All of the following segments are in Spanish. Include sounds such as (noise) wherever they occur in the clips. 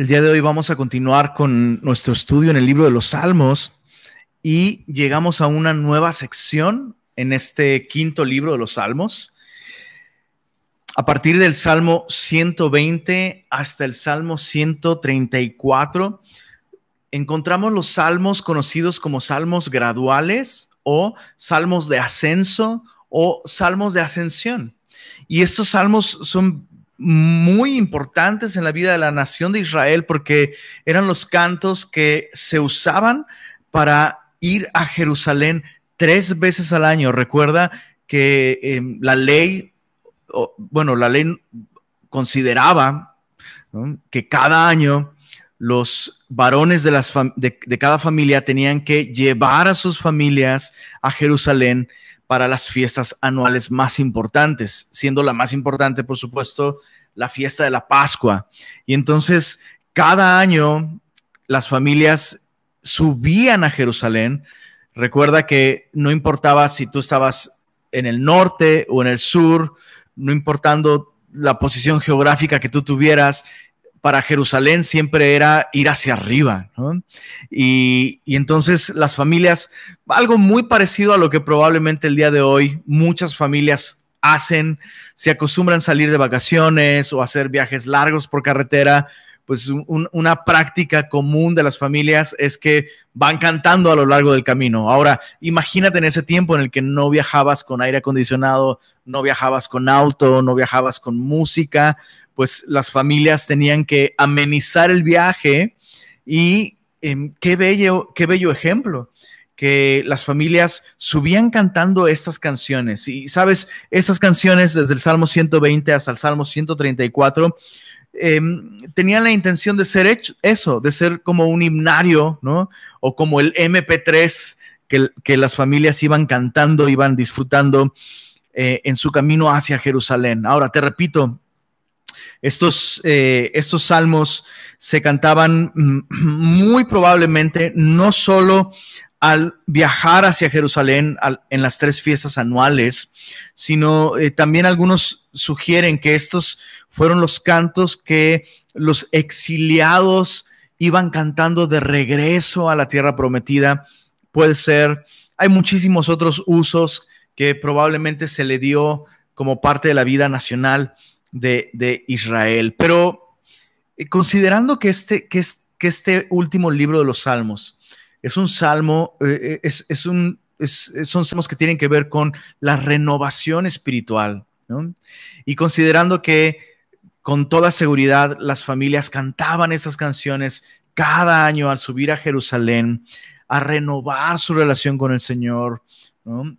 El día de hoy vamos a continuar con nuestro estudio en el libro de los Salmos y llegamos a una nueva sección en este quinto libro de los Salmos. A partir del Salmo 120 hasta el Salmo 134, encontramos los salmos conocidos como salmos graduales o salmos de ascenso o salmos de ascensión. Y estos salmos son muy importantes en la vida de la nación de Israel porque eran los cantos que se usaban para ir a Jerusalén tres veces al año. Recuerda que em, la ley, bueno, la ley consideraba que cada año los varones de, las de, cada familia tenían que llevar a sus familias a Jerusalén para las fiestas anuales más importantes, siendo la más importante, por supuesto, la fiesta de la Pascua. Y entonces, cada año las familias subían a Jerusalén. Recuerda que no importaba si tú estabas en el norte o en el sur, no importando la posición geográfica que tú tuvieras, para Jerusalén siempre era ir hacia arriba. Y, entonces las familias, algo muy parecido a lo que probablemente el día de hoy muchas familias hacen, se acostumbran a salir de vacaciones o hacer viajes largos por carretera, pues una práctica común de las familias es que van cantando a lo largo del camino. Ahora, imagínate en ese tiempo en el que no viajabas con aire acondicionado, no viajabas con auto, no viajabas con música, pues las familias tenían que amenizar el viaje y em, qué, bello, qué bello ejemplo que las familias subían cantando estas canciones. Y sabes, estas canciones desde el Salmo 120 hasta el Salmo 134 em, tenían la intención de ser hecho, eso, de ser como un himnario, ¿no? O como el MP3 que, que las familias iban cantando, iban disfrutando eh, en su camino hacia Jerusalén. Ahora, te repito, estos, eh, estos salmos se cantaban mm, (clears throat) muy probablemente no solo al viajar hacia Jerusalén en las tres fiestas anuales, sino eh, también algunos sugieren que estos fueron los cantos que los exiliados iban cantando de regreso a la tierra prometida. Puede ser, hay muchísimos otros usos que probablemente se le dio como parte de la vida nacional de, Israel. Pero eh, considerando que este, que, que este último libro de los Salmos es un salmo, eh, eh, es, un, son salmos que tienen que ver con la renovación espiritual. Y considerando que con toda seguridad las familias cantaban esas canciones cada año al subir a Jerusalén, a renovar su relación con el Señor,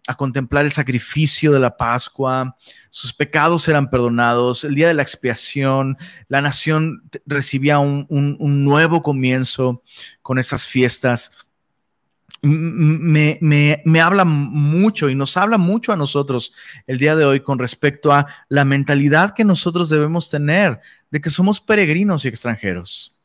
a contemplar el sacrificio de la Pascua, sus pecados eran perdonados, el día de la expiación, la nación recibía un, nuevo comienzo con esas fiestas. Me, me, habla mucho y nos habla mucho a nosotros el día de hoy con respecto a la mentalidad que nosotros debemos tener de que somos peregrinos y extranjeros.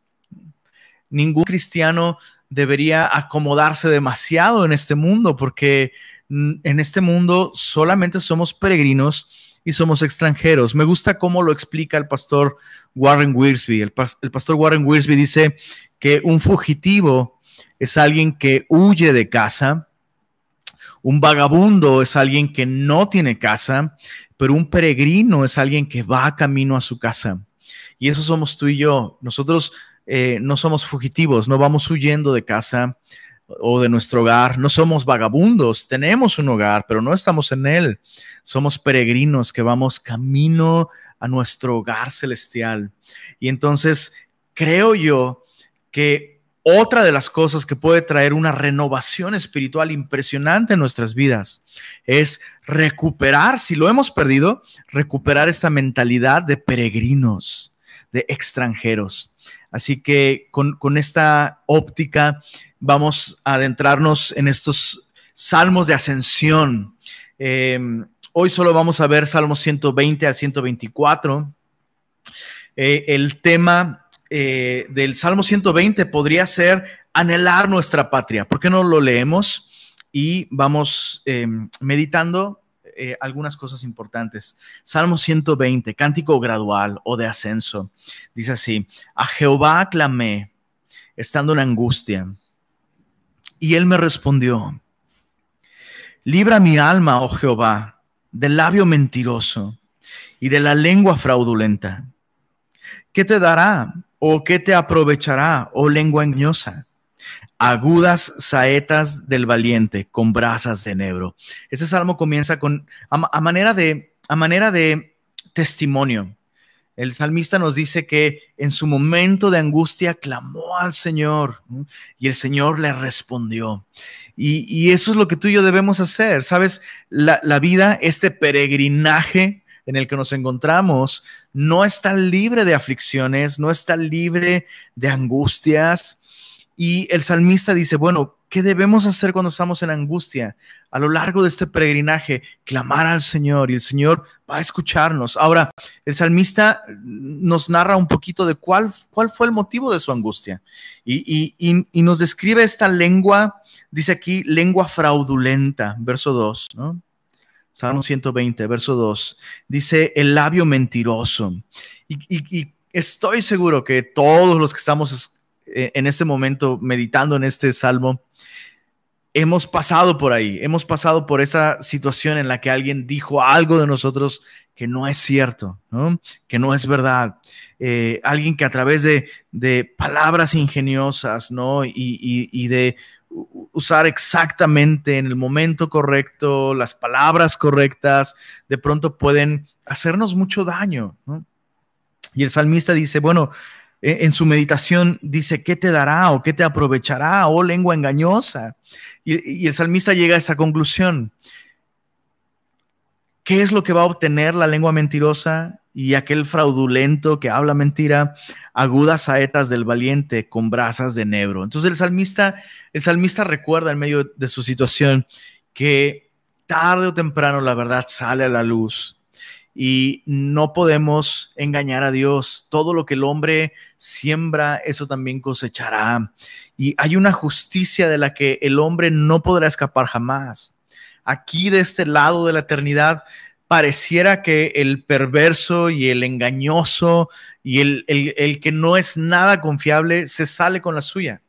Ningún cristiano debería acomodarse demasiado en este mundo porque en este mundo solamente somos peregrinos y somos extranjeros. Me gusta cómo lo explica el pastor Warren Wiersbe. El, pastor Warren Wiersbe dice que un fugitivo es alguien que huye de casa, un vagabundo es alguien que no tiene casa, pero un peregrino es alguien que va camino a su casa. Y eso somos tú y yo. Nosotros eh, no somos fugitivos, no vamos huyendo de casa, o de nuestro hogar. No somos vagabundos, tenemos un hogar, pero no estamos en él. Somos peregrinos que vamos camino a nuestro hogar celestial. Y entonces creo yo que otra de las cosas que puede traer una renovación espiritual impresionante en nuestras vidas es recuperar, si lo hemos perdido, recuperar esta mentalidad de peregrinos, de extranjeros. Así que con, con esta óptica vamos a adentrarnos en estos salmos de ascensión. Em, hoy solo vamos a ver Salmos 120 al 124. Eh, el tema eh, del Salmo 120 podría ser anhelar nuestra patria. ¿Por qué no lo leemos y vamos em, meditando eh, algunas cosas importantes. Salmo 120, cántico gradual o de ascenso. Dice así, a Jehová clamé, estando en angustia, y él me respondió, libra mi alma, oh Jehová, del labio mentiroso y de la lengua fraudulenta. ¿Qué te dará o qué te aprovechará, oh lengua engañosa? agudas saetas del valiente con brasas de enebro. Ese salmo comienza con a, manera de a manera de testimonio. El salmista nos dice que en su momento de angustia clamó al Señor y el Señor le respondió. Y, eso es lo que tú y yo debemos hacer. Sabes, la, la vida, este peregrinaje en el que nos encontramos, no está libre de aflicciones, no está libre de angustias, y el salmista dice, bueno, ¿qué debemos hacer cuando estamos en angustia? A lo largo de este peregrinaje, clamar al Señor y el Señor va a escucharnos. Ahora, el salmista nos narra un poquito de cuál, cuál fue el motivo de su angustia y, y, nos describe esta lengua, dice aquí, lengua fraudulenta, verso 2, ¿no? Salmo 120, verso 2, dice el labio mentiroso. Y, y estoy seguro que todos los que estamos en este momento, meditando en este salmo, hemos pasado por ahí, hemos pasado por esa situación en la que alguien dijo algo de nosotros que no es cierto, que no es verdad. Eh, alguien que a través de, palabras ingeniosas ¿no? y, de usar exactamente en el momento correcto las palabras correctas, de pronto pueden hacernos mucho daño. Y el salmista dice, bueno, en su meditación dice, ¿qué te dará o qué te aprovechará? Oh lengua engañosa. Y, el salmista llega a esa conclusión. ¿Qué es lo que va a obtener la lengua mentirosa y aquel fraudulento que habla mentira? Agudas saetas del valiente con brasas de nebro. Entonces el salmista, el salmista recuerda en medio de su situación que tarde o temprano la verdad sale a la luz y no podemos engañar a Dios. Todo lo que el hombre siembra, eso también cosechará. Y hay una justicia de la que el hombre no podrá escapar jamás. Aquí de este lado de la eternidad, pareciera que el perverso y el engañoso y el, el, que no es nada confiable se sale con la suya.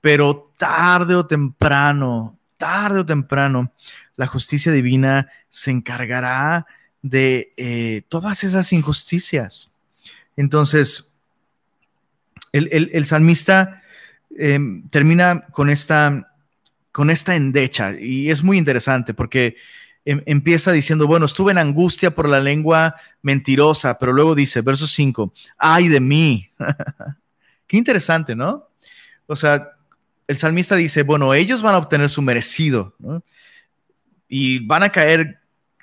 Pero tarde o temprano, tarde o temprano, la justicia divina se encargará de eh, todas esas injusticias. Entonces, el, salmista em, termina con esta, con esta endecha y es muy interesante porque em, empieza diciendo, bueno, estuve en angustia por la lengua mentirosa, pero luego dice, verso 5, ay de mí. (laughs) Qué interesante, ¿no? O sea, el salmista dice, bueno, ellos van a obtener su merecido, Y van a caer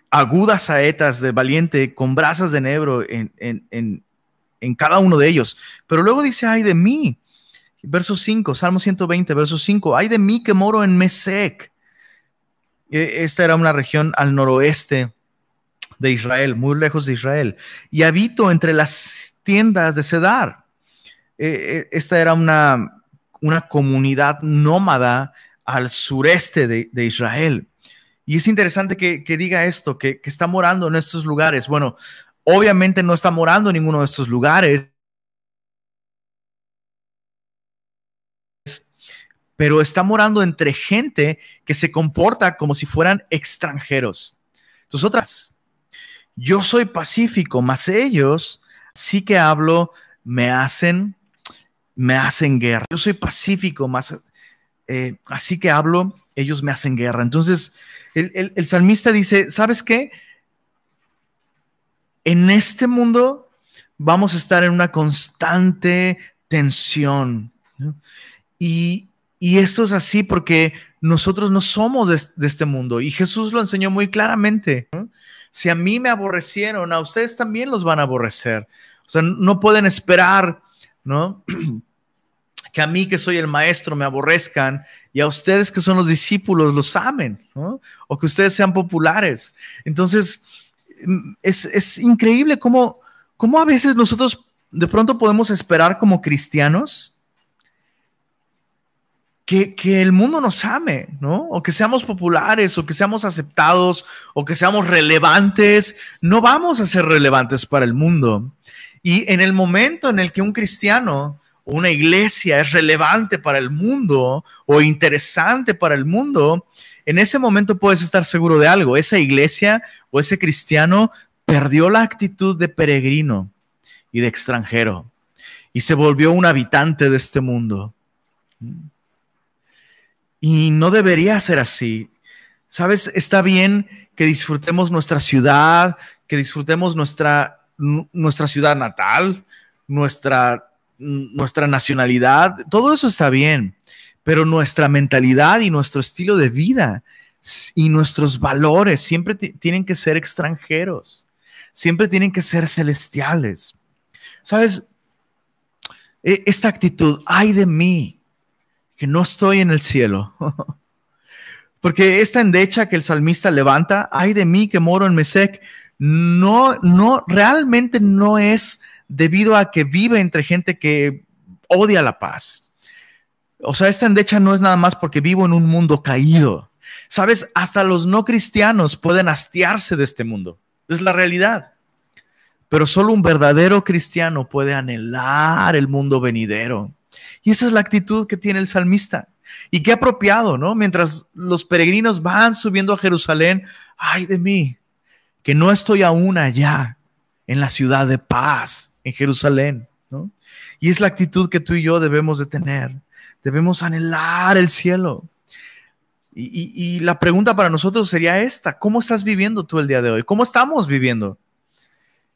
agudas saetas de valiente con brasas de enebro en, en, cada uno de ellos. Pero luego dice, ay de mí. Verso 5, Salmo 120, verso 5, ay de mí que moro en Mesec. E, esta era una región al noroeste de Israel, muy lejos de Israel. Y habito entre las tiendas de Cedar. E, e, esta era una, una comunidad nómada al sureste de, de Israel. Y es interesante que, diga esto, que, está morando en estos lugares. Bueno, obviamente no está morando en ninguno de estos lugares, pero está morando entre gente que se comporta como si fueran extranjeros. Entonces, otras, yo soy pacífico, mas ellos sí que hablo, me hacen, me hacen guerra. Yo soy pacífico, más eh, así que hablo, ellos me hacen guerra. Entonces, el, salmista dice, ¿sabes qué? En este mundo vamos a estar en una constante tensión. Y, esto es así porque nosotros no somos de, este mundo. Y Jesús lo enseñó muy claramente. Si a mí me aborrecieron, a ustedes también los van a aborrecer. O sea, no pueden esperar, ¿no? (clears throat) que a mí que soy el maestro me aborrezcan y a ustedes que son los discípulos los amen, o que ustedes sean populares. Entonces, mm, es, increíble cómo, cómo, a veces nosotros de pronto podemos esperar como cristianos que, que, el mundo nos ame, ¿no? O que seamos populares, o que seamos aceptados, o que seamos relevantes. No vamos a ser relevantes para el mundo. Y en el momento en el que un cristiano una iglesia es relevante para el mundo o interesante para el mundo, en ese momento puedes estar seguro de algo. Esa iglesia o ese cristiano perdió la actitud de peregrino y de extranjero y se volvió un habitante de este mundo. Y no debería ser así. Sabes, está bien que disfrutemos nuestra ciudad, que disfrutemos nuestra, nuestra ciudad natal, nuestra, nuestra nacionalidad, todo eso está bien, pero nuestra mentalidad y nuestro estilo de vida y nuestros valores siempre tienen que ser extranjeros, siempre tienen que ser celestiales. Sabes, e, esta actitud, ay de mí, que no estoy en el cielo. (laughs) Porque esta endecha que el salmista levanta, ay de mí que moro en Mesec, no, no, realmente no es debido a que vive entre gente que odia la paz. O sea, esta endecha no es nada más porque vivo en un mundo caído. Sabes, hasta los no cristianos pueden hastiarse de este mundo. Es la realidad. Pero solo un verdadero cristiano puede anhelar el mundo venidero. Y esa es la actitud que tiene el salmista. Y qué apropiado, ¿no? Mientras los peregrinos van subiendo a Jerusalén, ay de mí, que no estoy aún allá, en la ciudad de paz, en Jerusalén, ¿no? Y es la actitud que tú y yo debemos de tener. Debemos anhelar el cielo. Y, la pregunta para nosotros sería esta, ¿cómo estás viviendo tú el día de hoy? ¿Cómo estamos viviendo?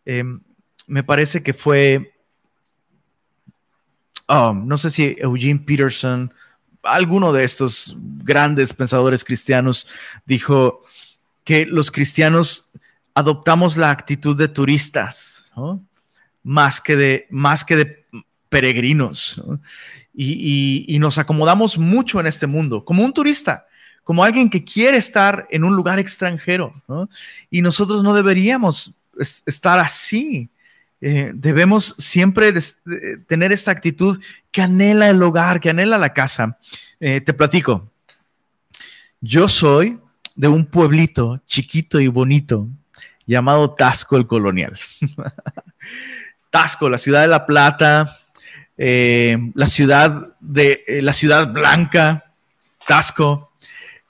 Em, me parece que fue Um, no sé si Eugene Peterson, alguno de estos grandes pensadores cristianos, dijo que los cristianos adoptamos la actitud de turistas, más, que de, más que de peregrinos, y, nos acomodamos mucho en este mundo, como un turista como alguien que quiere estar en un lugar extranjero, Y nosotros no deberíamos estar así. Eh, debemos siempre tener esta actitud que anhela el hogar, que anhela la casa. Eh, te platico. Yo soy de un pueblito chiquito y bonito llamado Tasco el Colonial. (laughs) Tasco, la ciudad de La Plata, eh, la ciudad de la ciudad blanca, Tasco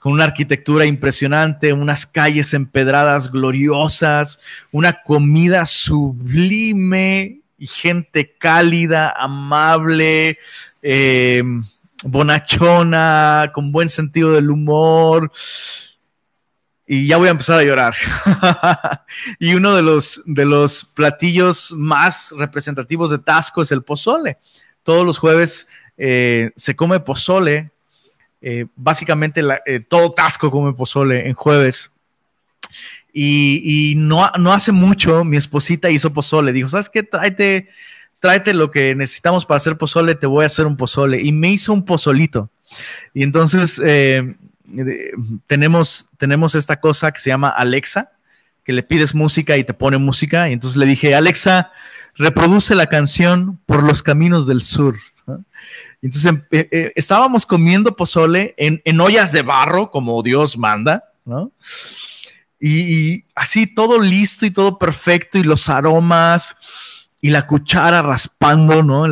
con una arquitectura impresionante, unas calles empedradas gloriosas, una comida sublime y gente cálida, amable, eh, bonachona, con buen sentido del humor. Y ya voy a empezar a llorar. (laughs) y uno de los, de los platillos más representativos de Tasco es el pozole. Todos los jueves eh, se come pozole eh, básicamente eh, todo tasco come pozole en jueves. Y, no, no, hace mucho mi esposita hizo pozole. Dijo, ¿sabes qué? Tráete, tráete lo que necesitamos para hacer pozole, te voy a hacer un pozole. Y me hizo un pozolito. Y entonces eh, tenemos, tenemos esta cosa que se llama Alexa, que le pides música y te pone música. Y entonces le dije, Alexa, reproduce la canción Por los Caminos del Sur. Entonces em, eh, eh, estábamos comiendo pozole en, ollas de barro, como Dios manda, ¿no? Y, así todo listo y todo perfecto, y los aromas, y la cuchara raspando, ¿no?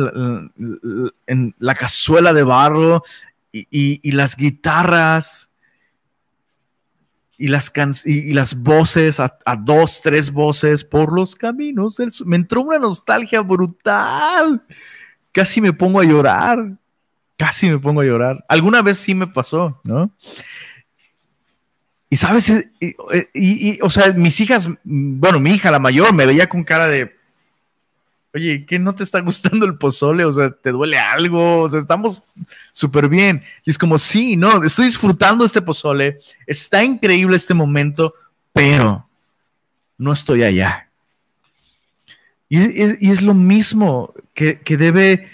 En, la cazuela de barro, y, las guitarras, y las, y, las voces, a, dos, tres voces por los caminos Me entró una nostalgia brutal casi me pongo a llorar. Casi me pongo a llorar. Alguna vez sí me pasó, ¿no? Y sabes, y, o sea, mis hijas, bueno, mi hija, la mayor, me veía con cara de, oye, ¿qué no te está gustando el pozole? O sea, ¿te duele algo? O sea, estamos súper bien. Y es como, sí, no, estoy disfrutando este pozole, está increíble este momento, pero no estoy allá. Y es, lo mismo que, debe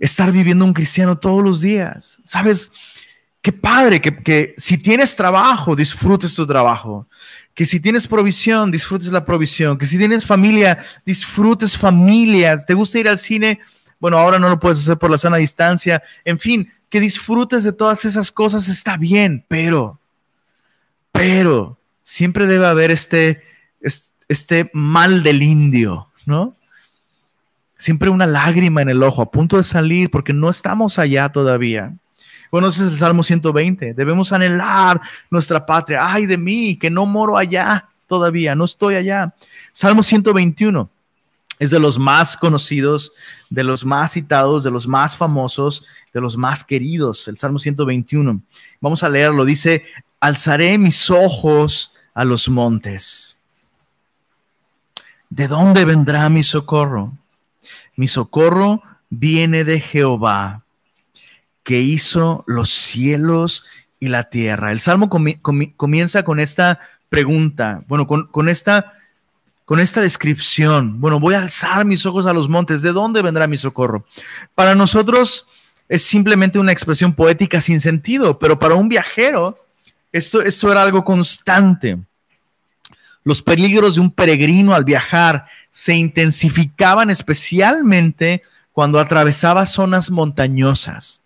estar viviendo un cristiano todos los días. ¿Sabes? Qué padre que, si tienes trabajo, disfrutes tu trabajo. Que si tienes provisión, disfrutes la provisión. Que si tienes familia, disfrutes familias. ¿Te gusta ir al cine? bueno, ahora no lo puedes hacer por la sana distancia, en fin, que disfrutes de todas esas cosas está bien, pero, pero, siempre debe haber este, este mal del indio, ¿no? Siempre una lágrima en el ojo, a punto de salir, porque no estamos allá todavía. Bueno, ese es el Salmo 120. Debemos anhelar nuestra patria. Ay de mí, que no moro allá todavía, no estoy allá. Salmo 121 es de los más conocidos, de los más citados, de los más famosos, de los más queridos, el Salmo 121. Vamos a leerlo. Dice, alzaré mis ojos a los montes. ¿De dónde vendrá mi socorro? Mi socorro viene de Jehová, que hizo los cielos y la tierra. El salmo comienza con esta pregunta, bueno, con, esta, con esta descripción. Bueno, voy a alzar mis ojos a los montes. ¿De dónde vendrá mi socorro? Para nosotros es simplemente una expresión poética sin sentido, pero para un viajero esto, esto era algo constante. Los peligros de un peregrino al viajar se intensificaban especialmente cuando atravesaba zonas montañosas.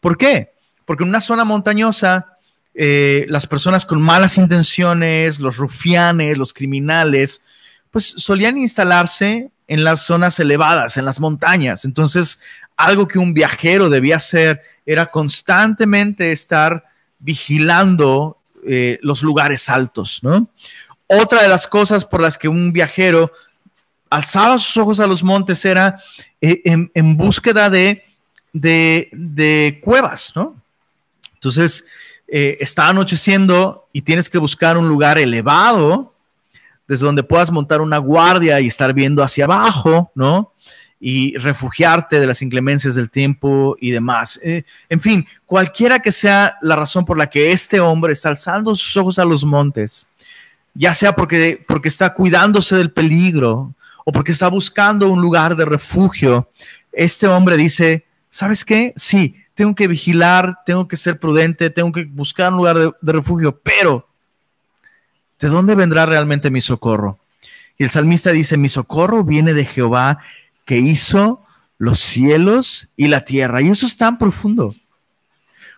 ¿Por qué? Porque en una zona montañosa, eh, las personas con malas intenciones, los rufianes, los criminales, pues solían instalarse en las zonas elevadas, en las montañas. Entonces, algo que un viajero debía hacer era constantemente estar vigilando eh, los lugares altos, ¿no? Otra de las cosas por las que un viajero alzaba sus ojos a los montes era eh, en, búsqueda de, de, cuevas, ¿no? Entonces, eh, está anocheciendo y tienes que buscar un lugar elevado desde donde puedas montar una guardia y estar viendo hacia abajo, ¿no? y refugiarte de las inclemencias del tiempo y demás. Eh, en fin, cualquiera que sea la razón por la que este hombre está alzando sus ojos a los montes, ya sea porque, porque está cuidándose del peligro o porque está buscando un lugar de refugio, este hombre dice, ¿sabes qué? Sí, tengo que vigilar, tengo que ser prudente, tengo que buscar un lugar de, refugio, pero ¿de dónde vendrá realmente mi socorro? Y el salmista dice, mi socorro viene de Jehová que hizo los cielos y la tierra. Y eso es tan profundo.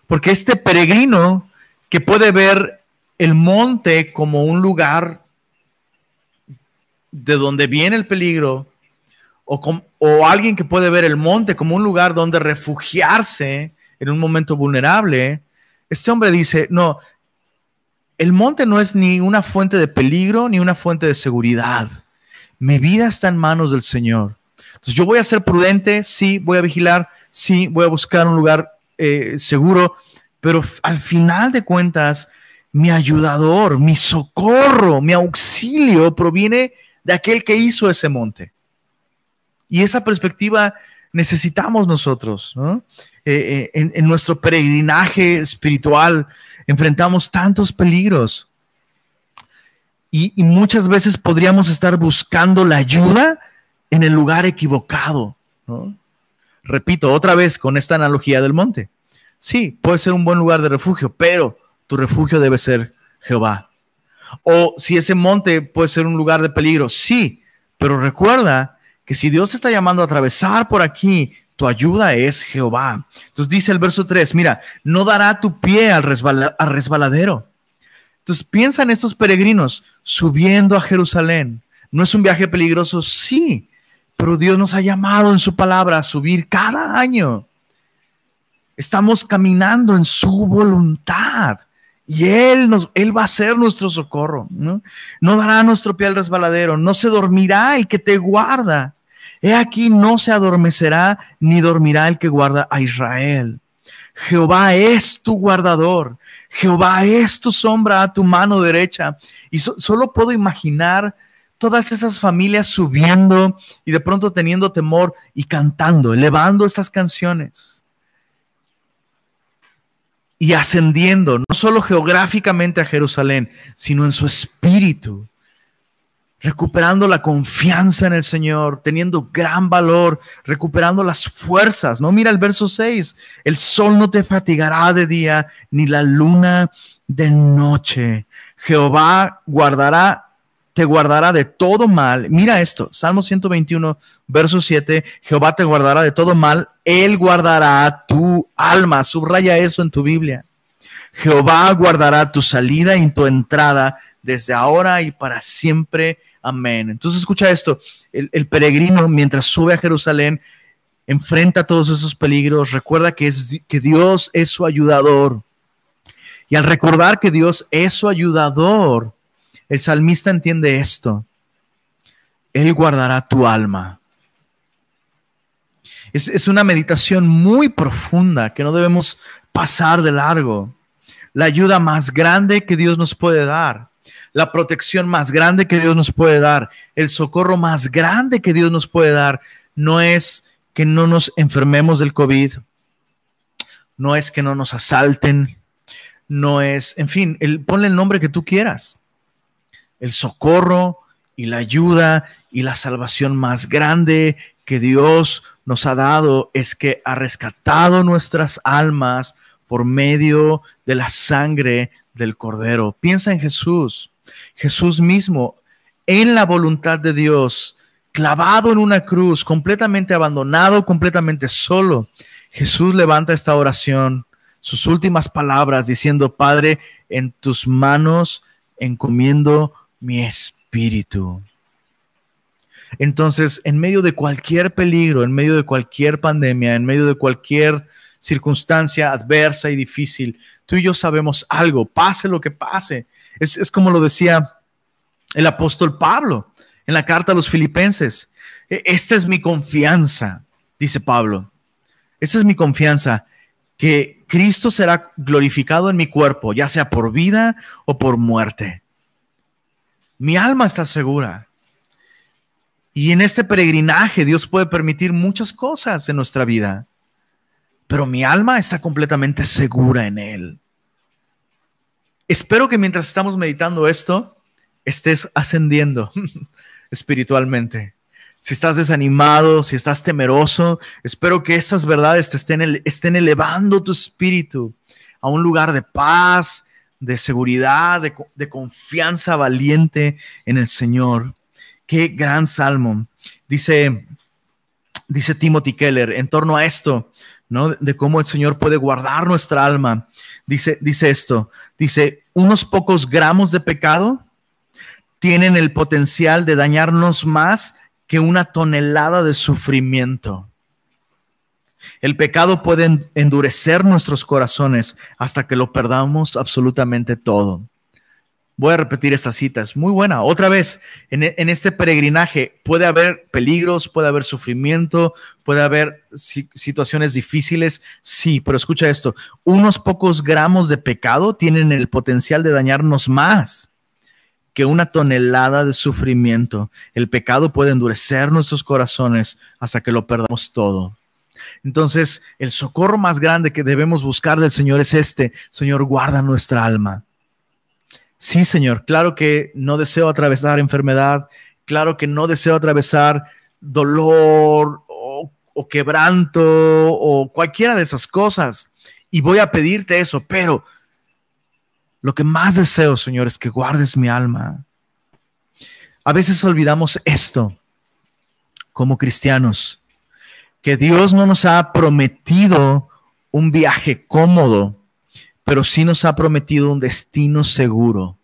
Porque este peregrino que puede ver el monte como un lugar de donde viene el peligro, o, alguien que puede ver el monte como un lugar donde refugiarse en un momento vulnerable, este hombre dice, no, el monte no es ni una fuente de peligro ni una fuente de seguridad. Mi vida está en manos del Señor. Entonces yo voy a ser prudente, sí, voy a vigilar, sí, voy a buscar un lugar eh, seguro, pero al final de cuentas, mi ayudador, mi socorro, mi auxilio proviene de aquel que hizo ese monte. Y esa perspectiva necesitamos nosotros. Eh, eh, en, nuestro peregrinaje espiritual enfrentamos tantos peligros y, muchas veces podríamos estar buscando la ayuda en el lugar equivocado. Repito otra vez con esta analogía del monte. Sí, puede ser un buen lugar de refugio, pero tu refugio debe ser Jehová. O si ese monte puede ser un lugar de peligro, sí, pero recuerda que si Dios está llamando a atravesar por aquí, tu ayuda es Jehová. Entonces dice el verso 3, mira, no dará tu pie al, al resbaladero. Entonces piensa en estos peregrinos subiendo a Jerusalén. ¿No es un viaje peligroso? Sí, pero Dios nos ha llamado en su palabra a subir cada año. Estamos caminando en su voluntad. Y Él, nos, él va a ser nuestro socorro. ¿no? no dará nuestro pie al resbaladero. No se dormirá el que te guarda. He aquí no se adormecerá ni dormirá el que guarda a Israel. Jehová es tu guardador. Jehová es tu sombra a tu mano derecha. Y solo puedo imaginar todas esas familias subiendo y de pronto teniendo temor y cantando, elevando estas canciones y ascendiendo, no solo geográficamente a Jerusalén, sino en su espíritu, recuperando la confianza en el Señor, teniendo gran valor, recuperando las fuerzas, ¿no? Mira el verso 6, el sol no te fatigará de día, ni la luna de noche. Jehová guardará te guardará de todo mal. Mira esto, Salmo 121, verso 7, Jehová te guardará de todo mal, Él guardará tu alma. Subraya eso en tu Biblia. Jehová guardará tu salida y tu entrada desde ahora y para siempre. Amén. Entonces escucha esto, el, peregrino mientras sube a Jerusalén, enfrenta todos esos peligros, recuerda que, es, que Dios es su ayudador. Y al recordar que Dios es su ayudador, el salmista entiende esto. Él guardará tu alma. Es, es, una meditación muy profunda que no debemos pasar de largo. La ayuda más grande que Dios nos puede dar, la protección más grande que Dios nos puede dar, el socorro más grande que Dios nos puede dar, no es que no nos enfermemos del COVID, no es que no nos asalten, no es, en fin, el, ponle el nombre que tú quieras. El socorro y la ayuda y la salvación más grande que Dios nos ha dado es que ha rescatado nuestras almas por medio de la sangre del Cordero. Piensa en Jesús. Jesús mismo, en la voluntad de Dios, clavado en una cruz, completamente abandonado, completamente solo, Jesús levanta esta oración, sus últimas palabras, diciendo, Padre, en tus manos encomiendo mi espíritu. Entonces, en medio de cualquier peligro, en medio de cualquier pandemia, en medio de cualquier circunstancia adversa y difícil, tú y yo sabemos algo, pase lo que pase. Es, como lo decía el apóstol Pablo en la carta a los filipenses. E, esta es mi confianza, dice Pablo. Esta es mi confianza, que Cristo será glorificado en mi cuerpo, ya sea por vida o por muerte. Mi alma está segura. Y en este peregrinaje Dios puede permitir muchas cosas en nuestra vida, pero mi alma está completamente segura en Él. Espero que mientras estamos meditando esto, estés ascendiendo. (laughs) espiritualmente. Si estás desanimado, si estás temeroso, espero que estas verdades te estén, elevando tu espíritu a un lugar de paz, de seguridad, de, de confianza valiente en el Señor. Qué gran salmo. Dice, dice Timothy Keller en torno a esto, ¿no? De cómo el Señor puede guardar nuestra alma. Dice, dice esto, dice, unos pocos gramos de pecado tienen el potencial de dañarnos más que una tonelada de sufrimiento. El pecado puede endurecer nuestros corazones hasta que lo perdamos absolutamente todo. Voy a repetir esta cita, es muy buena. Otra vez, en, este peregrinaje puede haber peligros, puede haber sufrimiento, puede haber situaciones difíciles, sí, pero escucha esto, unos pocos gramos de pecado tienen el potencial de dañarnos más que una tonelada de sufrimiento. El pecado puede endurecer nuestros corazones hasta que lo perdamos todo. Entonces, el socorro más grande que debemos buscar del Señor es este. Señor, guarda nuestra alma. Sí, Señor, claro que no deseo atravesar enfermedad, claro que no deseo atravesar dolor o, o quebranto o cualquiera de esas cosas. Y voy a pedirte eso, pero lo que más deseo, Señor, es que guardes mi alma. A veces olvidamos esto como cristianos, que Dios no nos ha prometido un viaje cómodo, pero sí nos ha prometido un destino seguro.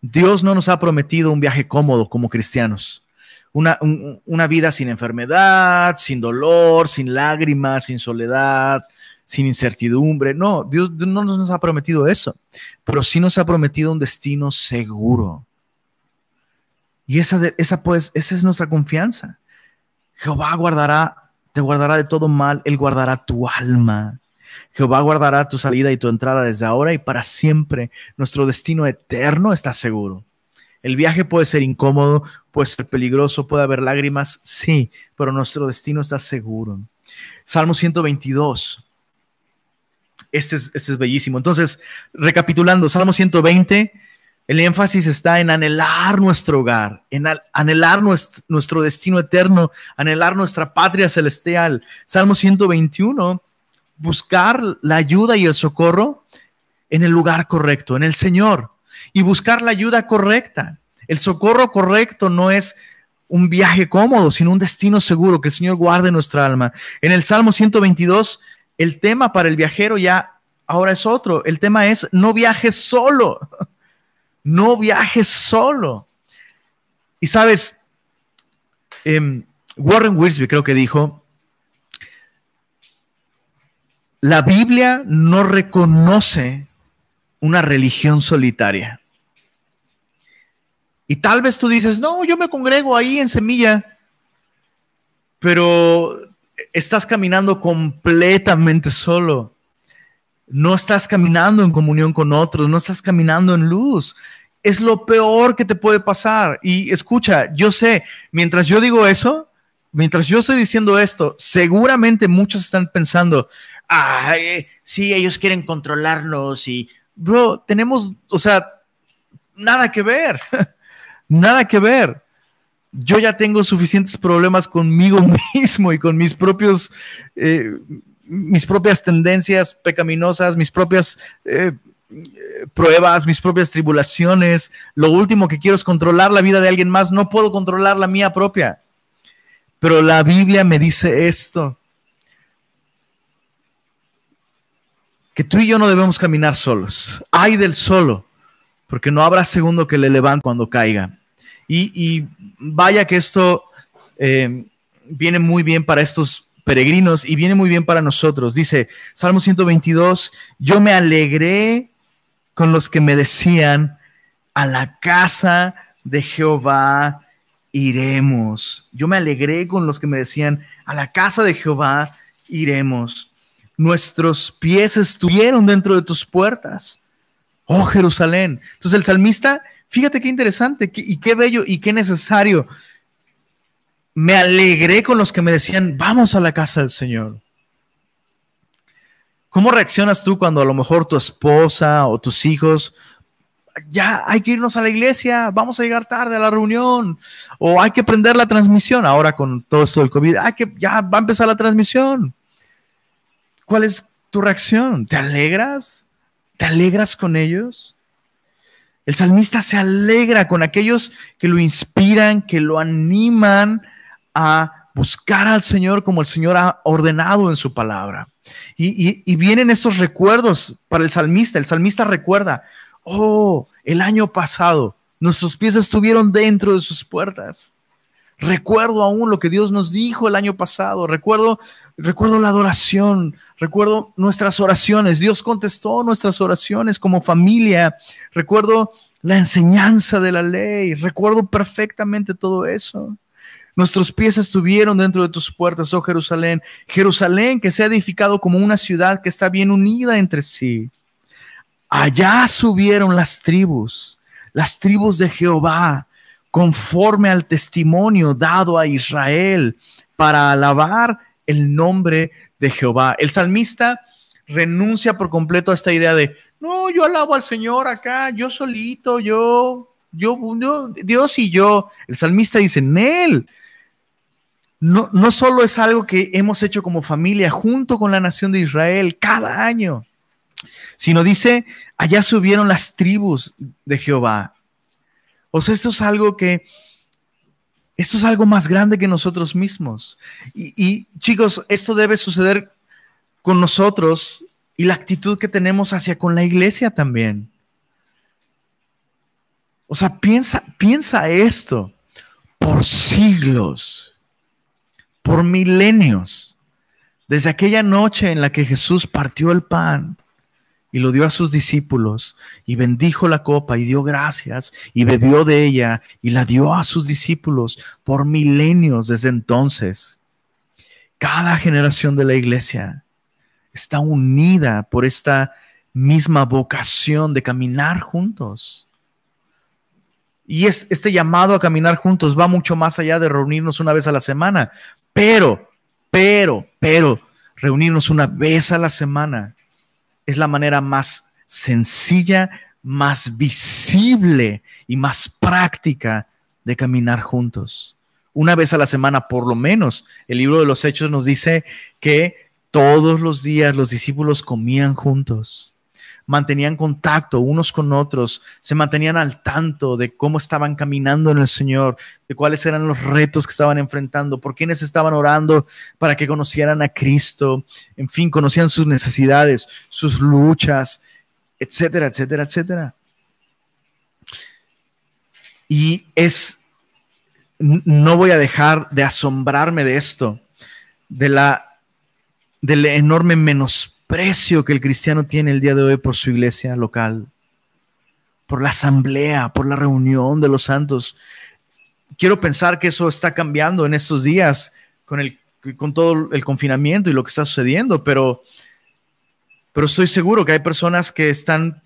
Dios no nos ha prometido un viaje cómodo como cristianos, una, una vida sin enfermedad, sin dolor, sin lágrimas, sin soledad, sin incertidumbre. No, Dios no nos ha prometido eso, pero sí nos ha prometido un destino seguro. Y esa, esa, pues, esa es nuestra confianza. Jehová guardará, te guardará de todo mal, Él guardará tu alma. Jehová guardará tu salida y tu entrada desde ahora y para siempre. Nuestro destino eterno está seguro. El viaje puede ser incómodo, puede ser peligroso, puede haber lágrimas, sí, pero nuestro destino está seguro. Salmo 122. Este es, este es bellísimo. Entonces, recapitulando, Salmo 120, el énfasis está en anhelar nuestro hogar, en anhelar nuestro, nuestro destino eterno, anhelar nuestra patria celestial. Salmo 121, buscar la ayuda y el socorro en el lugar correcto, en el Señor, y buscar la ayuda correcta. El socorro correcto no es un viaje cómodo, sino un destino seguro, que el Señor guarde nuestra alma. En el Salmo 122, el tema para el viajero ya ahora es otro. El tema es no viajes solo, (laughs) no viajes solo. Y sabes, em, Warren Wiersbe creo que dijo, la Biblia no reconoce una religión solitaria. Y tal vez tú dices, no, yo me congrego ahí en Semilla, pero estás caminando completamente solo. No estás caminando en comunión con otros, no estás caminando en luz. Es lo peor que te puede pasar. Y escucha, yo sé, mientras yo digo eso, mientras yo estoy diciendo esto, seguramente muchos están pensando, ay, sí, ellos quieren controlarnos y, bro, tenemos, o sea, nada que ver. (laughs) Nada que ver. Yo ya tengo suficientes problemas conmigo (laughs) mismo y con mis propios, eh, mis propias tendencias pecaminosas, mis propias eh, pruebas, mis propias tribulaciones. Lo último que quiero es controlar la vida de alguien más. No puedo controlar la mía propia. Pero la Biblia me dice esto. Que tú y yo no debemos caminar solos. Hay del solo, porque no habrá segundo que le levante cuando caiga. Y, vaya que esto eh, viene muy bien para estos peregrinos y viene muy bien para nosotros. Dice Salmo 122, yo me alegré con los que me decían, a la casa de Jehová iremos. Yo me alegré con los que me decían, a la casa de Jehová iremos. Nuestros pies estuvieron dentro de tus puertas. Oh Jerusalén. Entonces el salmista Fíjate qué interesante y qué bello y qué necesario. Me alegré con los que me decían, vamos a la casa del Señor. ¿Cómo reaccionas tú cuando a lo mejor tu esposa o tus hijos, ya hay que irnos a la iglesia, vamos a llegar tarde a la reunión, o hay que prender la transmisión ahora con todo esto del COVID, hay que, ya va a empezar la transmisión. ¿Cuál es tu reacción? ¿Te alegras? ¿Te alegras con ellos? El salmista se alegra con aquellos que lo inspiran, que lo animan a buscar al Señor como el Señor ha ordenado en su palabra. Y, vienen estos recuerdos para el salmista. El salmista recuerda, oh, el año pasado nuestros pies estuvieron dentro de sus puertas. Recuerdo aún lo que Dios nos dijo el año pasado. Recuerdo, recuerdo la adoración. Recuerdo nuestras oraciones. Dios contestó nuestras oraciones como familia. Recuerdo la enseñanza de la ley. Recuerdo perfectamente todo eso. Nuestros pies estuvieron dentro de tus puertas, oh Jerusalén. Jerusalén que se ha edificado como una ciudad que está bien unida entre sí. Allá subieron las tribus, las tribus de Jehová conforme al testimonio dado a Israel para alabar el nombre de Jehová. El salmista renuncia por completo a esta idea de, no, yo alabo al Señor acá, yo solito, yo, yo, Dios y yo. El salmista dice, Nel, no, no solo es algo que hemos hecho como familia junto con la nación de Israel cada año, sino dice, allá subieron las tribus de Jehová o sea, esto es algo que, esto es algo más grande que nosotros mismos. Y, chicos, esto debe suceder con nosotros y la actitud que tenemos hacia con la iglesia también. O sea, piensa, piensa esto. Por siglos, por milenios, desde aquella noche en la que Jesús partió el pan, y lo dio a sus discípulos y bendijo la copa y dio gracias y bebió de ella y la dio a sus discípulos por milenios desde entonces. Cada generación de la iglesia está unida por esta misma vocación de caminar juntos. Y es, este llamado a caminar juntos va mucho más allá de reunirnos una vez a la semana, pero, pero, pero, reunirnos una vez a la semana es la manera más sencilla, más visible y más práctica de caminar juntos. Una vez a la semana, por lo menos, el libro de los Hechos nos dice que todos los días los discípulos comían juntos. Mantenían contacto unos con otros, se mantenían al tanto de cómo estaban caminando en el Señor, de cuáles eran los retos que estaban enfrentando, por quiénes estaban orando para que conocieran a Cristo, en fin, conocían sus necesidades, sus luchas, etcétera, etcétera, etcétera. Y es, no voy a dejar de asombrarme de esto, de la, del enorme menosprecio que el cristiano tiene el día de hoy por su iglesia local, por la asamblea, por la reunión de los santos. Quiero pensar que eso está cambiando en estos días con, el, con todo el confinamiento y lo que está sucediendo, pero, pero estoy seguro que hay personas que están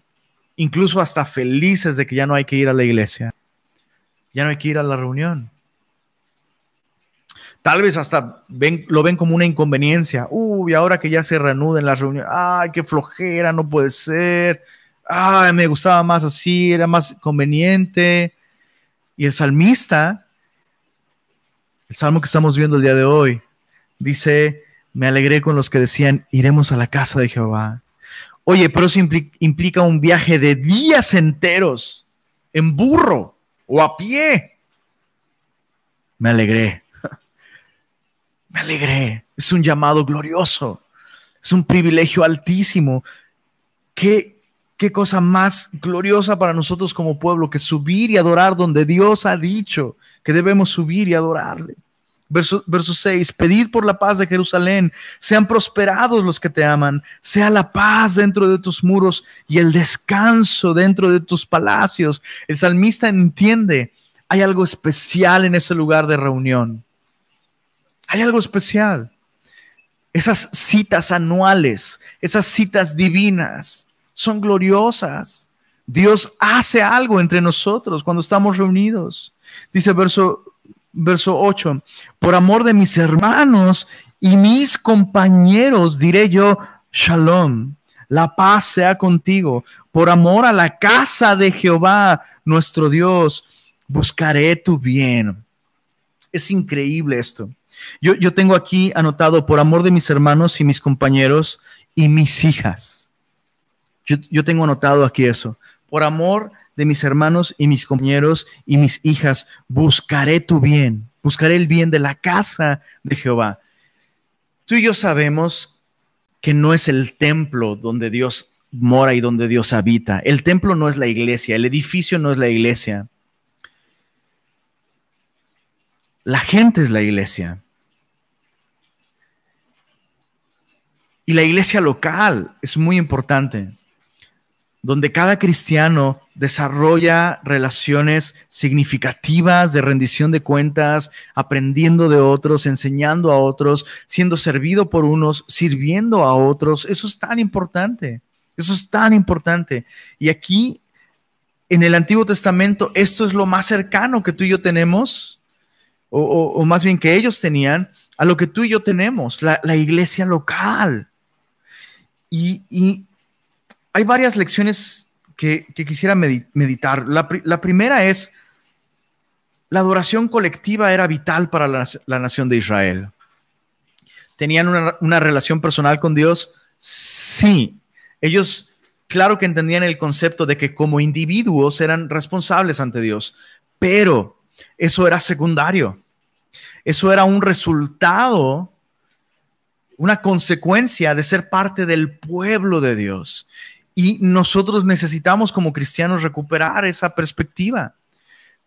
incluso hasta felices de que ya no hay que ir a la iglesia ya no hay que ir a la reunión. Tal vez hasta ven, lo ven como una inconveniencia. Uy, ahora que ya se reanuden las reuniones, ay, qué flojera, no puede ser. Ay, me gustaba más así, era más conveniente. Y el salmista, el salmo que estamos viendo el día de hoy, dice, me alegré con los que decían, iremos a la casa de Jehová. Oye, pero eso implica un viaje de días enteros en burro o a pie. Me alegré. Me alegré. Es un llamado glorioso. Es un privilegio altísimo. ¿Qué, qué cosa más gloriosa para nosotros como pueblo que subir y adorar donde Dios ha dicho que debemos subir y adorarle. Verso, verso 6, pedid por la paz de Jerusalén, sean prosperados los que te aman, sea la paz dentro de tus muros y el descanso dentro de tus palacios. El salmista entiende, hay algo especial en ese lugar de reunión. Hay algo especial. Esas citas anuales, esas citas divinas, son gloriosas. Dios hace algo entre nosotros cuando estamos reunidos. Dice verso verso 8, por amor de mis hermanos y mis compañeros, diré yo, shalom, la paz sea contigo, por amor a la casa de Jehová, nuestro Dios, buscaré tu bien. Es increíble esto. Yo, yo tengo aquí anotado, por amor de mis hermanos y mis compañeros y mis hijas. Yo, yo tengo anotado aquí eso. Por amor de mis hermanos y mis compañeros y mis hijas, buscaré tu bien, buscaré el bien de la casa de Jehová. Tú y yo sabemos que no es el templo donde Dios mora y donde Dios habita. El templo no es la iglesia, el edificio no es la iglesia. La gente es la iglesia. Y la iglesia local es muy importante donde cada cristiano desarrolla relaciones significativas de rendición de cuentas, aprendiendo de otros, enseñando a otros, siendo servido por unos, sirviendo a otros. Eso es tan importante. Eso es tan importante. Y aquí, en el Antiguo Testamento, esto es lo más cercano que tú y yo tenemos, o, más bien que ellos tenían, a lo que tú y yo tenemos, la, iglesia local. Y, hay varias lecciones que, quisiera meditar. La, primera es, la adoración colectiva era vital para la, nación de Israel. ¿Tenían una, relación personal con Dios? Sí. Ellos, claro que entendían el concepto de que como individuos eran responsables ante Dios, pero eso era secundario. Eso era un resultado una consecuencia de ser parte del pueblo de Dios. Y nosotros necesitamos como cristianos recuperar esa perspectiva.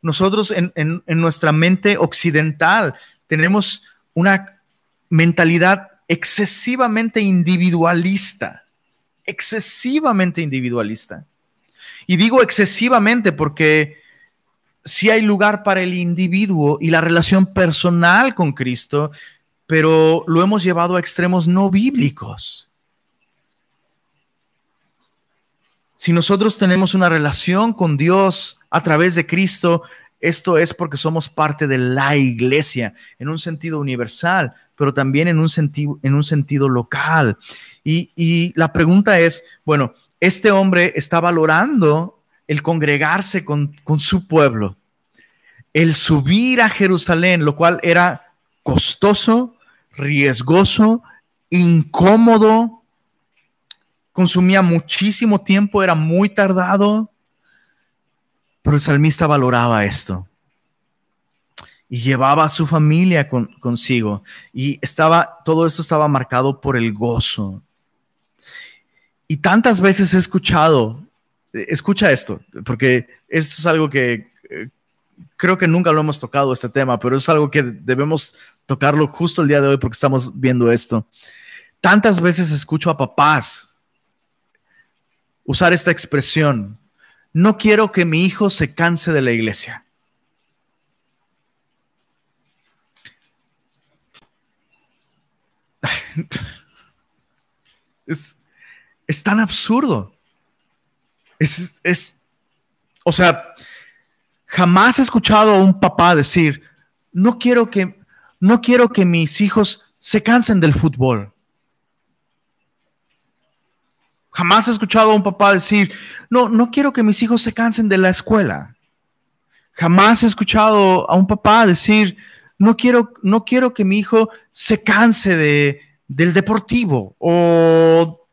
Nosotros en, nuestra mente occidental tenemos una mentalidad excesivamente individualista, excesivamente individualista. Y digo excesivamente porque sí hay lugar para el individuo y la relación personal con Cristo, pero lo hemos llevado a extremos no bíblicos. Si nosotros tenemos una relación con Dios a través de Cristo, esto es porque somos parte de la iglesia en un sentido universal, pero también en un sentido, en un sentido local. Y, la pregunta es, bueno, este hombre está valorando el congregarse con, con su pueblo, el subir a Jerusalén, lo cual era costoso, riesgoso, incómodo, consumía muchísimo tiempo, era muy tardado, pero el salmista valoraba esto y llevaba a su familia consigo y estaba todo esto estaba marcado por el gozo. Y tantas veces he escuchado, escucha esto, porque esto es algo que eh, creo que nunca lo hemos tocado este tema, pero es algo que debemos tocarlo justo el día de hoy porque estamos viendo esto. Tantas veces escucho a papás usar esta expresión, no quiero que mi hijo se canse de la iglesia. (laughs) Es, tan absurdo. Es, es, o sea, jamás he escuchado a un papá decir, no quiero que, no quiero que mis hijos se cansen del fútbol. Jamás he escuchado a un papá decir, no, no quiero que mis hijos se cansen de la escuela. Jamás he escuchado a un papá decir, no quiero, no quiero que mi hijo se canse de, del deportivo o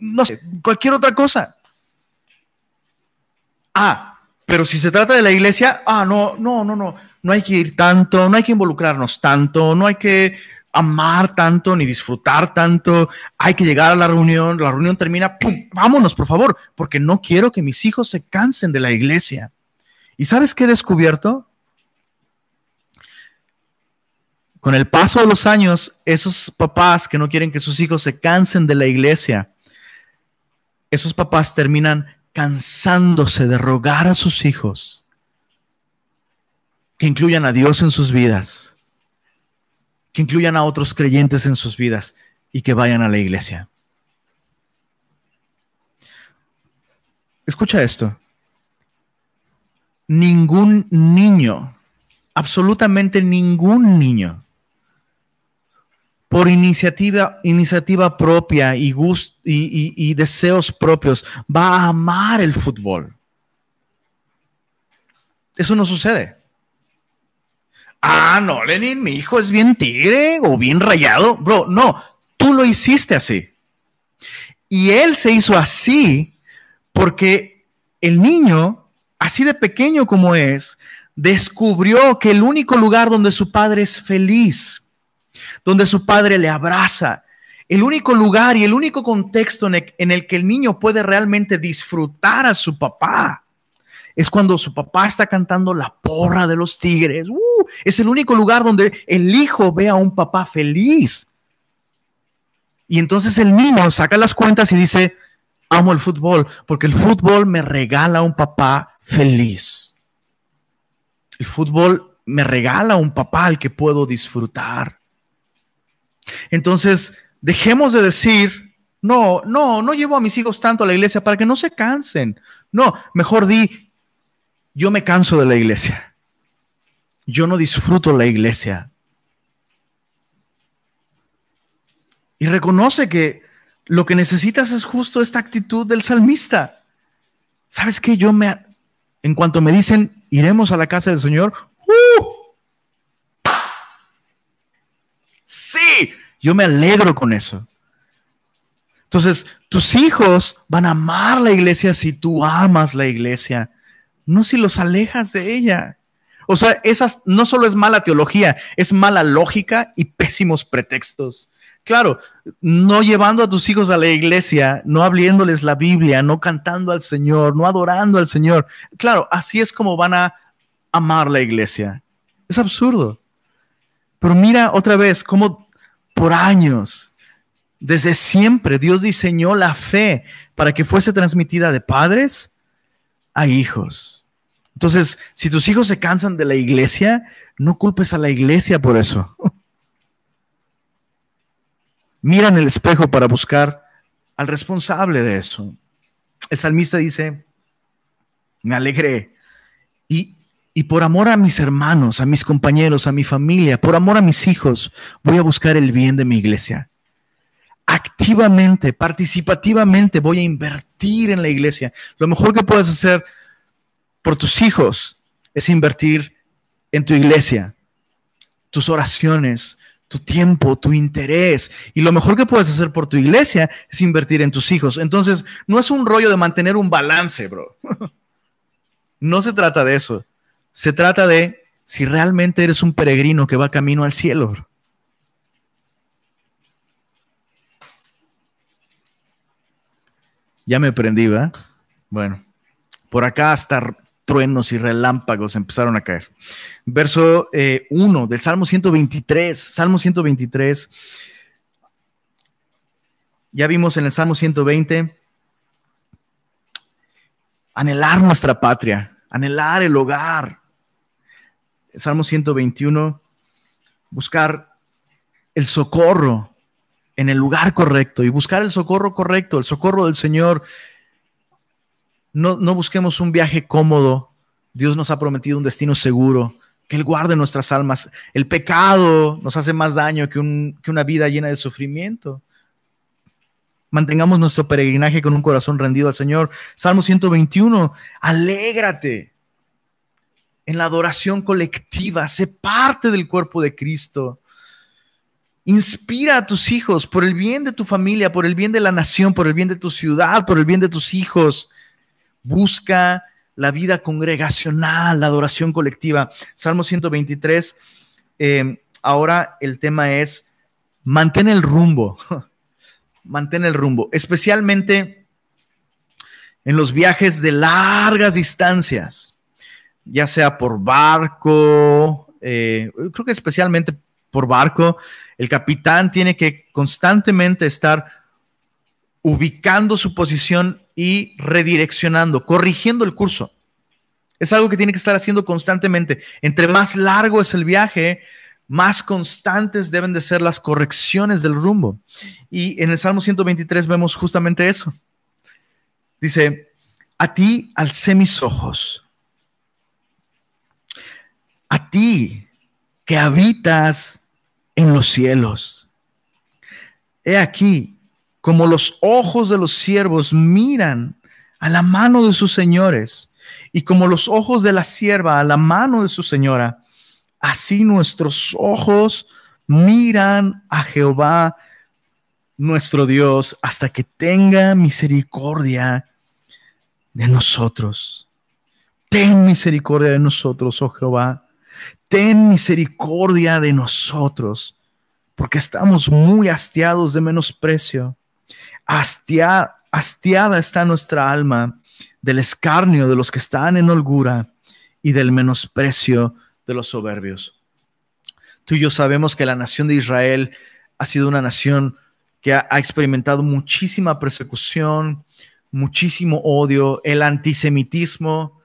no sé, cualquier otra cosa. Ah, pero si se trata de la iglesia, ah, no, no, no, no, no hay que ir tanto, no hay que involucrarnos tanto, no hay que amar tanto ni disfrutar tanto, hay que llegar a la reunión, la reunión termina, ¡pum! vámonos por favor, porque no quiero que mis hijos se cansen de la iglesia. ¿Y sabes qué he descubierto? Con el paso de los años, esos papás que no quieren que sus hijos se cansen de la iglesia, esos papás terminan cansándose de rogar a sus hijos que incluyan a Dios en sus vidas, que incluyan a otros creyentes en sus vidas y que vayan a la iglesia. Escucha esto. Ningún niño, absolutamente ningún niño, por iniciativa, iniciativa propia y, y, deseos propios, va a amar el fútbol. Eso no sucede. Ah, no, Lenin, mi hijo es bien tigre o bien rayado. Bro, no, tú lo hiciste así. Y él se hizo así porque el niño, así de pequeño como es, descubrió que el único lugar donde su padre es feliz donde su padre le abraza. El único lugar y el único contexto en el, que el niño puede realmente disfrutar a su papá es cuando su papá está cantando la porra de los tigres. Uh, es el único lugar donde el hijo ve a un papá feliz. Y entonces el niño saca las cuentas y dice, amo el fútbol, porque el fútbol me regala un papá feliz. El fútbol me regala un papá al que puedo disfrutar. Entonces, dejemos de decir, no, no, no llevo a mis hijos tanto a la iglesia para que no se cansen. No, mejor di, yo me canso de la iglesia. Yo no disfruto la iglesia. Y reconoce que lo que necesitas es justo esta actitud del salmista. ¿Sabes qué? Yo me, en cuanto me dicen, iremos a la casa del Señor, ¡uh! Sí, yo me alegro con eso. Entonces, tus hijos van a amar la iglesia si tú amas la iglesia, no si los alejas de ella. O sea, esas no solo es mala teología, es mala lógica y pésimos pretextos. Claro, no llevando a tus hijos a la iglesia, no abriéndoles la Biblia, no cantando al Señor, no adorando al Señor. Claro, así es como van a amar la iglesia. Es absurdo. Pero mira otra vez cómo por años, desde siempre, Dios diseñó la fe para que fuese transmitida de padres a hijos. Entonces, si tus hijos se cansan de la iglesia, no culpes a la iglesia por eso. (laughs) Mira en el espejo para buscar al responsable de eso. El salmista dice, me alegré y y por amor a mis hermanos, a mis compañeros, a mi familia, por amor a mis hijos, voy a buscar el bien de mi iglesia. Activamente, participativamente voy a invertir en la iglesia. Lo mejor que puedes hacer por tus hijos es invertir en tu iglesia. Tus oraciones, tu tiempo, tu interés. Y lo mejor que puedes hacer por tu iglesia es invertir en tus hijos. Entonces, no es un rollo de mantener un balance, bro. (laughs) No se trata de eso. Se trata de si realmente eres un peregrino que va camino al cielo. Ya me prendí, ¿verdad? Bueno, por acá hasta truenos y relámpagos empezaron a caer. Verso 1 eh, del Salmo 123, Salmo 123. Ya vimos en el Salmo 120 anhelar nuestra patria, anhelar el hogar. Salmo 121, buscar el socorro en el lugar correcto y buscar el socorro correcto, el socorro del Señor no, busquemos un viaje cómodo. Dios nos ha prometido un destino seguro, que Él guarde nuestras almas. El pecado nos hace más daño que, que una vida llena de sufrimiento. Mantengamos nuestro peregrinaje con un corazón rendido al Señor. Salmo 121, alégrate en la adoración colectiva, sé parte del cuerpo de Cristo. Inspira a tus hijos por el bien de tu familia, por el bien de la nación, por el bien de tu ciudad, por el bien de tus hijos busca la vida congregacional, la adoración colectiva. Salmo 123, eh, ahora el tema es mantén el rumbo, (laughs) mantén el rumbo, especialmente en los viajes de largas distancias, ya sea por barco, eh, creo que especialmente por barco, el capitán tiene que constantemente estar ubicando su posición y redireccionando, corrigiendo el curso. Es algo que tiene que estar haciendo constantemente. Entre más largo es el viaje, más constantes deben de ser las correcciones del rumbo. Y en el Salmo 123 vemos justamente eso. Dice, a ti alcé mis ojos. A ti que habitas en los cielos. He aquí, como los ojos de los siervos miran a la mano de sus señores y como los ojos de la sierva a la mano de su señora, así nuestros ojos miran a Jehová nuestro Dios hasta que tenga misericordia de nosotros. Ten misericordia de nosotros, oh Jehová. Ten misericordia de nosotros, porque estamos muy hastiados de menosprecio hastiada está nuestra alma del escarnio de los que están en holgura y del menosprecio de los soberbios. Tú y yo sabemos que la nación de Israel ha sido una nación que ha, experimentado muchísima persecución, muchísimo odio, el antisemitismo,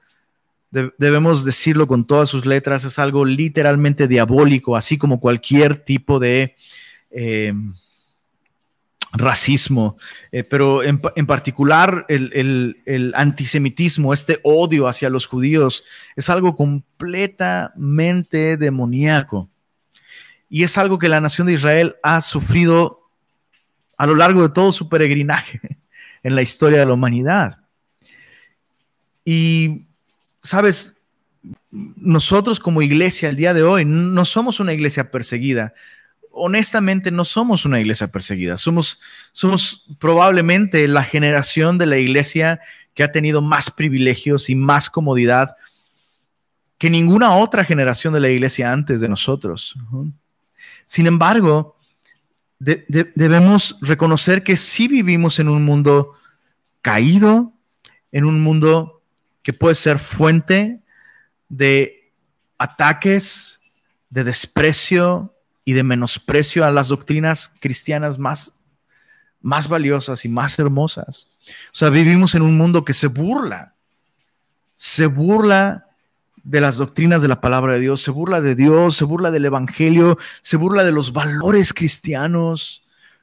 debemos decirlo con todas sus letras, es algo literalmente diabólico, así como cualquier tipo de... Eh, racismo, eh, pero en, particular el, antisemitismo, este odio hacia los judíos, es algo completamente demoníaco. Y es algo que la nación de Israel ha sufrido a lo largo de todo su peregrinaje (laughs) en la historia de la humanidad. Y, sabes, nosotros como iglesia el día de hoy no somos una iglesia perseguida, honestamente no somos una iglesia perseguida, somos, somos probablemente la generación de la iglesia que ha tenido más privilegios y más comodidad que ninguna otra generación de la iglesia antes de nosotros. Sin embargo, debemos reconocer que sí vivimos en un mundo caído, en un mundo que puede ser fuente de ataques, de desprecio, y de menosprecio a las doctrinas cristianas más, más valiosas y más hermosas. O sea, vivimos en un mundo que se burla, se burla de las doctrinas de la palabra de Dios, se burla de Dios, se burla del Evangelio, se burla de los valores cristianos,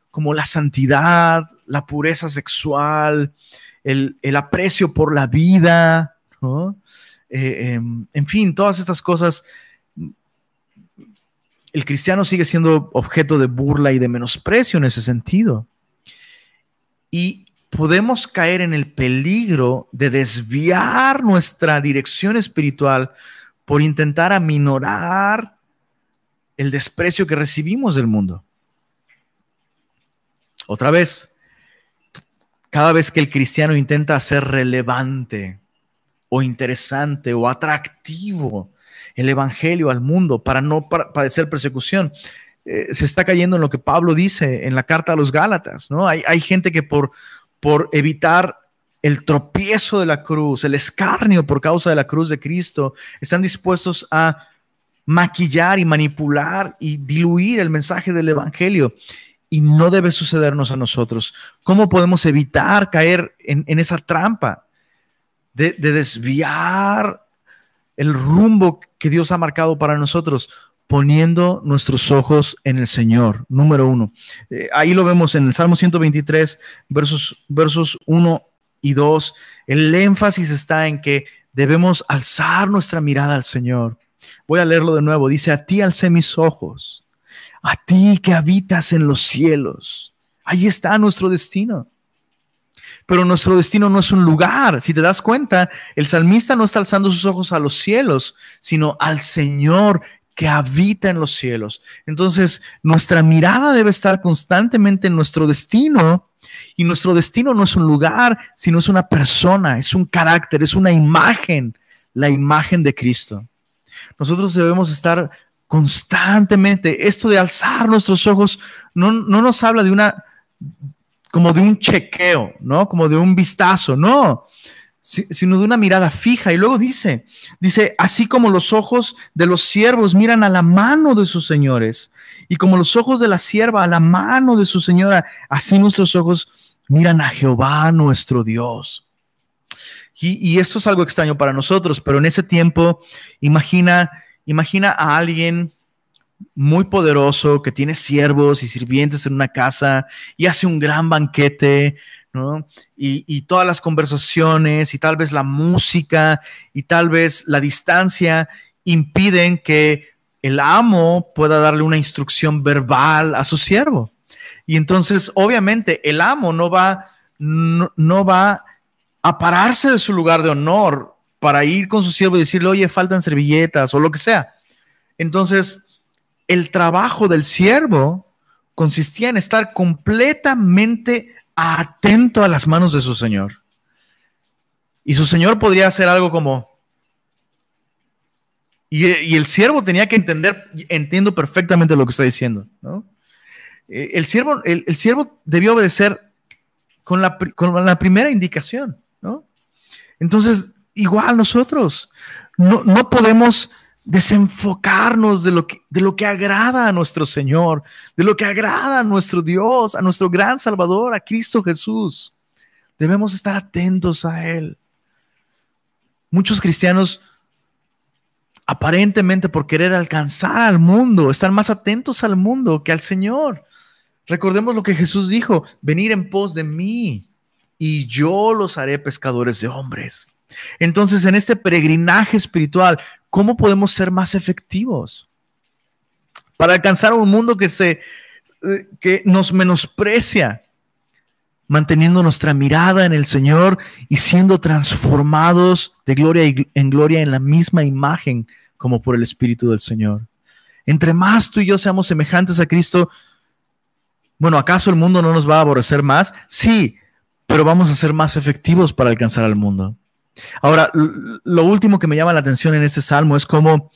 como la santidad, la pureza sexual, el, aprecio por la vida, eh, em, en fin, todas estas cosas el cristiano sigue siendo objeto de burla y de menosprecio en ese sentido. Y podemos caer en el peligro de desviar nuestra dirección espiritual por intentar aminorar el desprecio que recibimos del mundo. Otra vez, cada vez que el cristiano intenta ser relevante o interesante o atractivo el evangelio al mundo para no padecer persecución, eh, se está cayendo en lo que Pablo dice en la carta a los Gálatas, ¿no? Hay, gente que por, evitar el tropiezo de la cruz, el escarnio por causa de la cruz de Cristo, están dispuestos a maquillar y manipular y diluir el mensaje del Evangelio. Y no debe sucedernos a nosotros. ¿Cómo podemos evitar caer en, esa trampa de desviar el rumbo que Dios ha marcado para nosotros? poniendo nuestros ojos en el Señor, número uno. Eh, ahí lo vemos en el Salmo 123, versos, versos 1 y 2. El énfasis está en que debemos alzar nuestra mirada al Señor. Voy a leerlo de nuevo. Dice, a ti alcé mis ojos, a ti que habitas en los cielos. Ahí está nuestro destino. Pero nuestro destino no es un lugar. Si te das cuenta, el salmista no está alzando sus ojos a los cielos, sino al Señor que habita en los cielos. Entonces, nuestra mirada debe estar constantemente en nuestro destino. Y nuestro destino no es un lugar, sino es una persona, es un carácter, es una imagen, la imagen de Cristo. Nosotros debemos estar constantemente, esto de alzar nuestros ojos, no, no nos habla de una, como de un chequeo, ¿no? Como de un vistazo, no sino de una mirada fija. Y luego dice, dice, así como los ojos de los siervos miran a la mano de sus señores, y como los ojos de la sierva a la mano de su señora, así nuestros ojos miran a Jehová nuestro Dios. Y, y esto es algo extraño para nosotros, pero en ese tiempo, imagina, imagina a alguien muy poderoso que tiene siervos y sirvientes en una casa y hace un gran banquete y, todas las conversaciones y tal vez la música y tal vez la distancia impiden que el amo pueda darle una instrucción verbal a su siervo. Y entonces, obviamente, el amo no va, no, va a pararse de su lugar de honor para ir con su siervo y decirle, oye, faltan servilletas o lo que sea. Entonces, el trabajo del siervo consistía en estar completamente atento a las manos de su Señor. Y su Señor podría hacer algo como... Y, el siervo tenía que entender, entiendo perfectamente lo que está diciendo, eh, El siervo, el, siervo debió obedecer con la, con la primera indicación, ¿no? Entonces, igual nosotros, no, no podemos desenfocarnos de lo, que, de lo que agrada a nuestro Señor, de lo que agrada a nuestro Dios, a nuestro gran Salvador, a Cristo Jesús. Debemos estar atentos a Él. Muchos cristianos, aparentemente por querer alcanzar al mundo, están más atentos al mundo que al Señor. Recordemos lo que Jesús dijo, venir en pos de mí y yo los haré pescadores de hombres. Entonces, en este peregrinaje espiritual, ¿cómo podemos ser más efectivos? Para alcanzar un mundo que, se, eh, que nos menosprecia, manteniendo nuestra mirada en el Señor y siendo transformados de gloria en gloria en la misma imagen como por el Espíritu del Señor. Entre más tú y yo seamos semejantes a Cristo, bueno, ¿acaso el mundo no nos va a aborrecer más? Sí, pero vamos a ser más efectivos para alcanzar al mundo. Ahora, lo último que me llama la atención en este salmo es como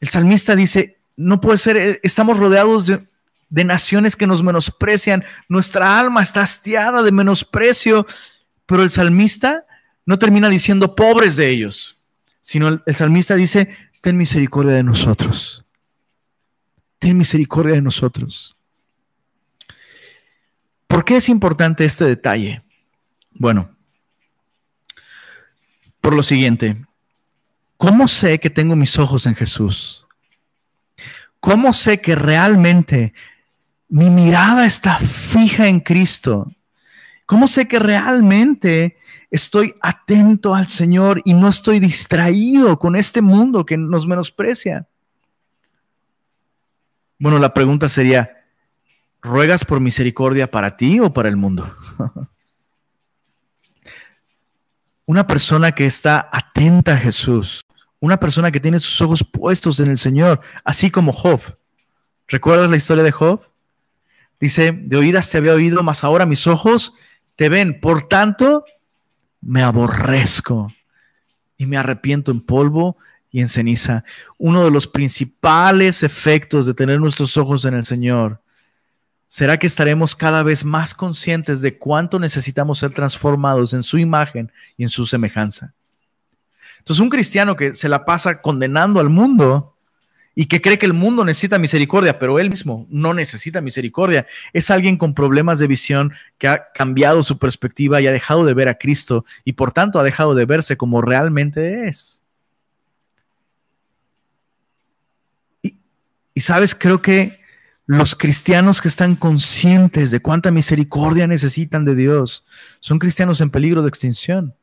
el salmista dice, no puede ser, eh, estamos rodeados de, naciones que nos menosprecian, nuestra alma está hastiada de menosprecio, pero el salmista no termina diciendo pobres de ellos, sino el salmista dice, ten misericordia de nosotros, ten misericordia de nosotros. ¿Por qué es importante este detalle? Bueno, por lo siguiente. ¿Cómo sé que tengo mis ojos en Jesús? ¿Cómo sé que realmente mi mirada está fija en Cristo? ¿Cómo sé que realmente estoy atento al Señor y no estoy distraído con este mundo que nos menosprecia? Bueno, la pregunta sería, ¿ruegas por misericordia para ti o para el mundo? (laughs) Una persona que está atenta a Jesús, una persona que tiene sus ojos puestos en el Señor, así como Job. ¿Recuerdas la historia de Job? Dice, de oídas te había oído, mas ahora mis ojos te ven. Por tanto, me aborrezco y me arrepiento en polvo y en ceniza. Uno de los principales efectos de tener nuestros ojos en el Señor será que estaremos cada vez más conscientes de cuánto necesitamos ser transformados en su imagen y en su semejanza. Entonces, un cristiano que se la pasa condenando al mundo y que cree que el mundo necesita misericordia, pero él mismo no necesita misericordia, es alguien con problemas de visión que ha cambiado su perspectiva y ha dejado de ver a Cristo y por tanto ha dejado de verse como realmente es. Y, sabes, creo que los cristianos que están conscientes de cuánta misericordia necesitan de Dios son cristianos en peligro de extinción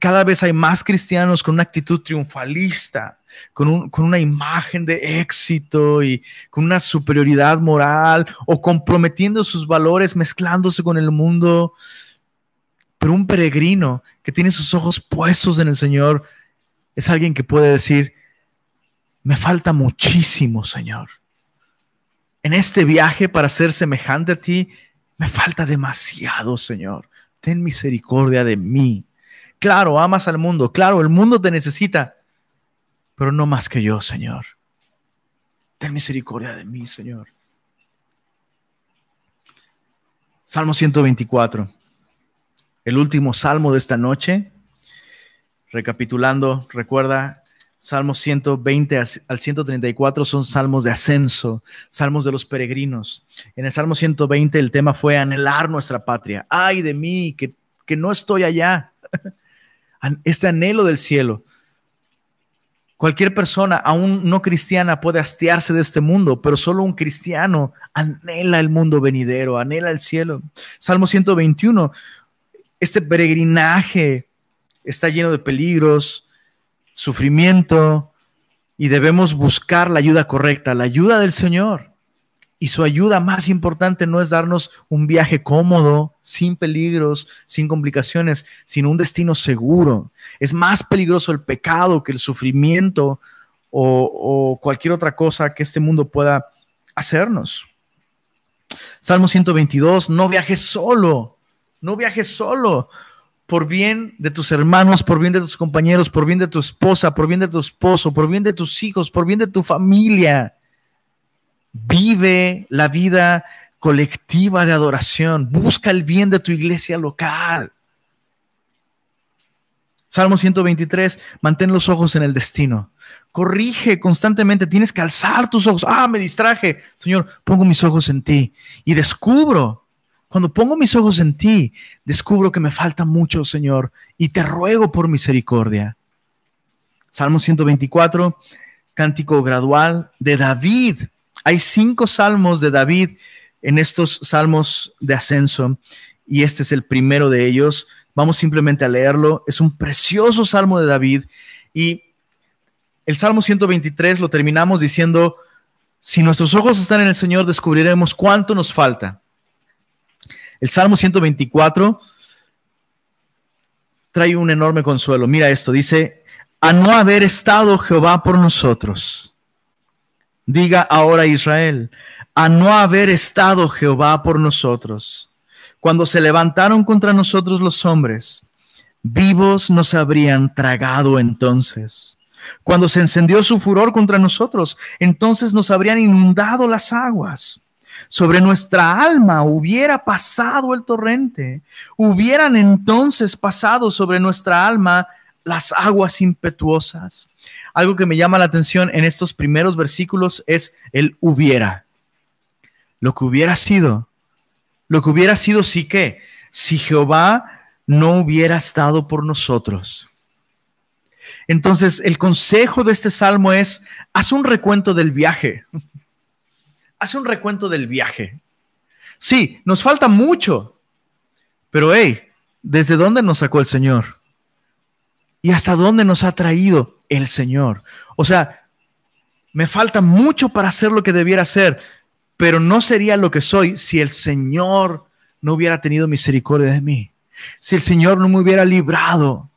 cada vez hay más cristianos con una actitud triunfalista, con, una imagen de éxito y con una superioridad moral o comprometiendo sus valores, mezclándose con el mundo. Pero un peregrino que tiene sus ojos puestos en el Señor es alguien que puede decir, me falta muchísimo, Señor. En este viaje para ser semejante a ti, me falta demasiado, Señor. Ten misericordia de mí. Claro, amas al mundo. Claro, el mundo te necesita. Pero no más que yo, Señor. Ten misericordia de mí, Señor. Salmo 124. El último salmo de esta noche. Recapitulando, recuerda, Salmos 120 al 134 son salmos de ascenso, salmos de los peregrinos. En el Salmo 120 el tema fue anhelar nuestra patria. Ay de mí, que, que no estoy allá. (laughs) este anhelo del cielo. Cualquier persona, aún no cristiana, puede hastiarse de este mundo, pero solo un cristiano anhela el mundo venidero, anhela el cielo. Salmo 121, este peregrinaje está lleno de peligros, sufrimiento, y debemos buscar la ayuda correcta, la ayuda del Señor. Y su ayuda más importante no es darnos un viaje cómodo, sin peligros, sin complicaciones, sino un destino seguro. Es más peligroso el pecado que el sufrimiento o, cualquier otra cosa que este mundo pueda hacernos. Salmo 122, no viajes solo, no viajes solo por bien de tus hermanos, por bien de tus compañeros, por bien de tu esposa, por bien de tu esposo, por bien de tus hijos, por bien de tu familia. Vive la vida colectiva de adoración. Busca el bien de tu iglesia local. Salmo 123, mantén los ojos en el destino. Corrige constantemente, tienes que alzar tus ojos. Ah, me distraje. Señor, pongo mis ojos en ti y descubro, cuando pongo mis ojos en ti, descubro que me falta mucho, Señor, y te ruego por misericordia. Salmo 124, cántico gradual de David. Hay cinco salmos de David en estos salmos de ascenso y este es el primero de ellos. Vamos simplemente a leerlo. Es un precioso salmo de David y el Salmo 123 lo terminamos diciendo, si nuestros ojos están en el Señor, descubriremos cuánto nos falta. El Salmo 124 trae un enorme consuelo. Mira esto, dice, a no haber estado Jehová por nosotros Diga ahora Israel, a no haber estado Jehová por nosotros, cuando se levantaron contra nosotros los hombres, vivos nos habrían tragado entonces. Cuando se encendió su furor contra nosotros, entonces nos habrían inundado las aguas. Sobre nuestra alma hubiera pasado el torrente, hubieran entonces pasado sobre nuestra alma las aguas impetuosas. Algo que me llama la atención en estos primeros versículos es el hubiera. Lo que hubiera sido, lo que hubiera sido sí que, si Jehová no hubiera estado por nosotros. Entonces, el consejo de este salmo es, haz un recuento del viaje. Haz un recuento del viaje. Sí, nos falta mucho, pero hey, ¿desde dónde nos sacó el Señor? y hasta dónde nos ha traído el Señor. O sea, me falta mucho para hacer lo que debiera hacer, pero no sería lo que soy si el Señor no hubiera tenido misericordia de mí, si el Señor no me hubiera librado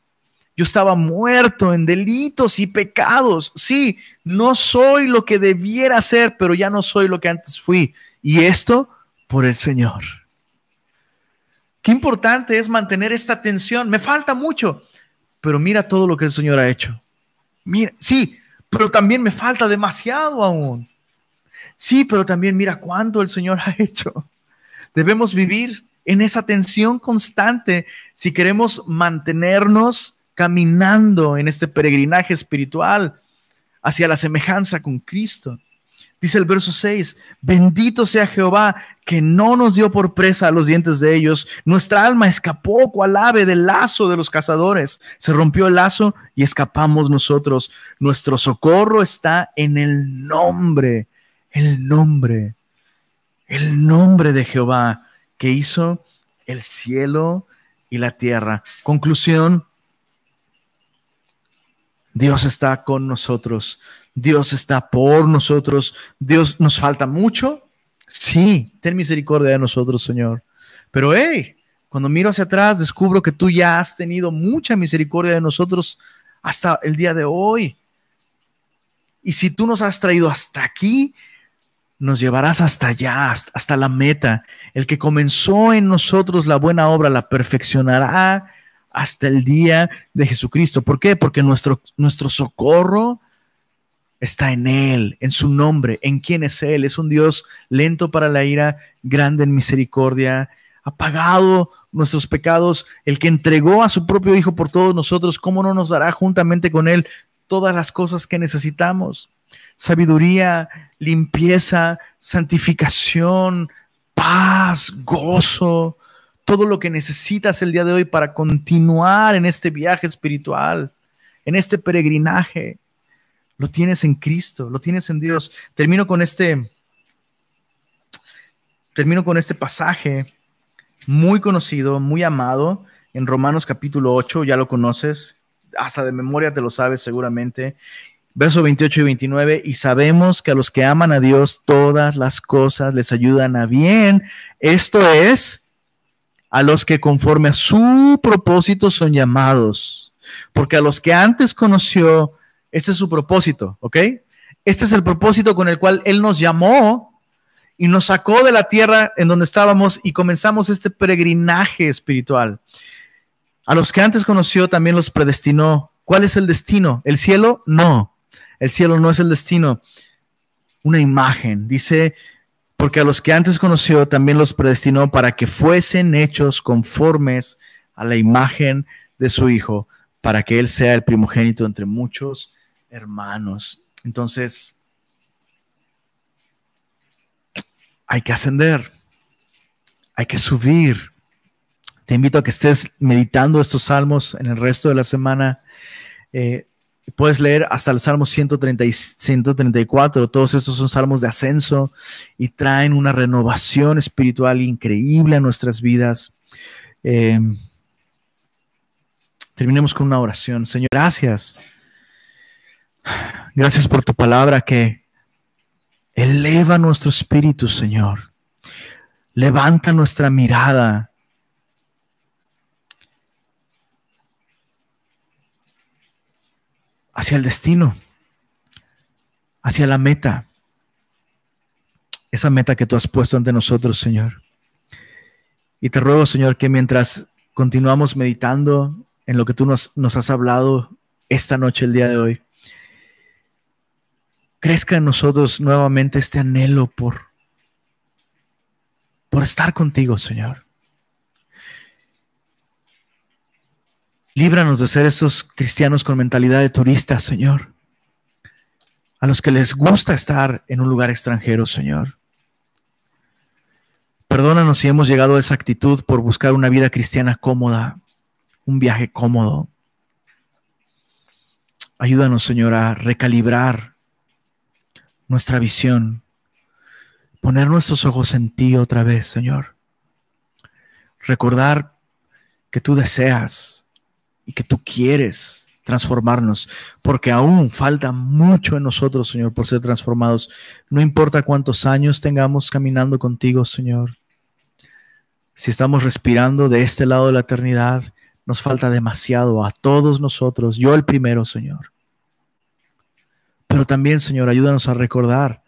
Yo estaba muerto en delitos y pecados. Sí, no soy lo que debiera ser, pero ya no soy lo que antes fui. Y esto por el Señor. Qué importante es mantener esta tensión. Me falta mucho, pero mira todo lo que el Señor ha hecho. Mira, sí, pero también me falta demasiado aún. Sí, pero también mira cuánto el Señor (laughs) ha hecho. Debemos vivir en esa tensión constante si queremos mantenernos caminando en este peregrinaje espiritual hacia la semejanza con Cristo. Dice el verso 6, bendito sea Jehová que no nos dio por presa a los dientes de ellos. Nuestra alma escapó cual ave del lazo de los cazadores. Se rompió el lazo y escapamos nosotros. Nuestro socorro está en el nombre, el nombre, el nombre de Jehová que hizo el cielo y la tierra. Conclusión, Dios está con nosotros, Dios está por nosotros, Dios nos falta mucho. Sí, ten misericordia de nosotros, Señor. Pero hey, cuando miro hacia atrás, descubro que tú ya has tenido mucha misericordia de nosotros hasta el día de hoy. Y si tú nos has traído hasta aquí, nos llevarás hasta allá, hasta la meta. El que comenzó en nosotros la buena obra la perfeccionará hasta el día de Jesucristo. ¿Por qué? Porque nuestro, nuestro socorro está en Él, en su nombre, en quién es Él. Es un Dios lento para la ira, grande en misericordia, ha pagado nuestros pecados, el que entregó a su propio Hijo por todos nosotros, ¿cómo no nos dará juntamente con Él todas las cosas que necesitamos? Sabiduría, limpieza, santificación, paz, gozo, todo lo que necesitas el día de hoy para continuar en este viaje espiritual, en este peregrinaje. Lo tienes en Cristo, lo tienes en Dios. Termino con este termino con este pasaje muy conocido, muy amado en Romanos capítulo 8, ya lo conoces, hasta de memoria te lo sabes seguramente. Verso 28 y 29, y sabemos que a los que aman a Dios todas las cosas les ayudan a bien. Esto es a los que conforme a su propósito son llamados. Porque a los que antes conoció, este es su propósito, ¿ok? Este es el propósito con el cual Él nos llamó y nos sacó de la tierra en donde estábamos y comenzamos este peregrinaje espiritual. A los que antes conoció también los predestinó. ¿Cuál es el destino? ¿El cielo? No, el cielo no es el destino. Una imagen. Dice porque a los que antes conoció también los predestinó para que fuesen hechos conformes a la imagen de su Hijo, para que Él sea el primogénito entre muchos hermanos. Entonces, hay que ascender, hay que subir. Te invito a que estés meditando estos salmos en el resto de la semana. Eh, Puedes leer hasta el Salmo 130 y 134, todos estos son salmos de ascenso y traen una renovación espiritual increíble a nuestras vidas. Em, terminemos con una oración. Señor, gracias. Gracias por tu palabra que eleva nuestro espíritu, Señor. Levanta nuestra mirada hacia el destino, hacia la meta, esa meta que tú has puesto ante nosotros, Señor. Y te ruego, Señor, que mientras continuamos meditando en lo que tú nos, has hablado esta noche, el día de hoy, crezca en nosotros nuevamente este anhelo por, por estar contigo, Señor. Líbranos de ser esos cristianos con mentalidad de turista, Señor. A los que les gusta estar en un lugar extranjero, Señor. Perdónanos si hemos llegado a esa actitud por buscar una vida cristiana cómoda, un viaje cómodo. Ayúdanos, Señor, a recalibrar nuestra visión, poner nuestros ojos en ti otra vez, Señor. Recordar que tú deseas y que tú quieres transformarnos, porque aún falta mucho en nosotros, Señor, por ser transformados. No importa cuántos años tengamos caminando contigo, Señor. Si estamos respirando de este lado de la eternidad, nos falta demasiado a todos nosotros, yo el primero, Señor. Pero también, Señor, ayúdanos a recordar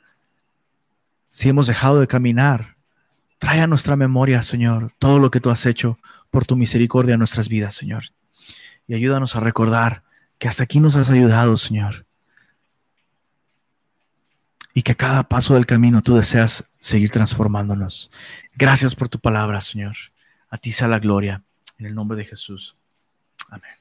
si hemos dejado de caminar. Trae a nuestra memoria, Señor, todo lo que tú has hecho por tu misericordia en nuestras vidas, Señor. Y ayúdanos a recordar que hasta aquí nos has ayudado, Señor. Y que a cada paso del camino tú deseas seguir transformándonos. Gracias por tu palabra, Señor. A ti sea la gloria. En el nombre de Jesús. Amén.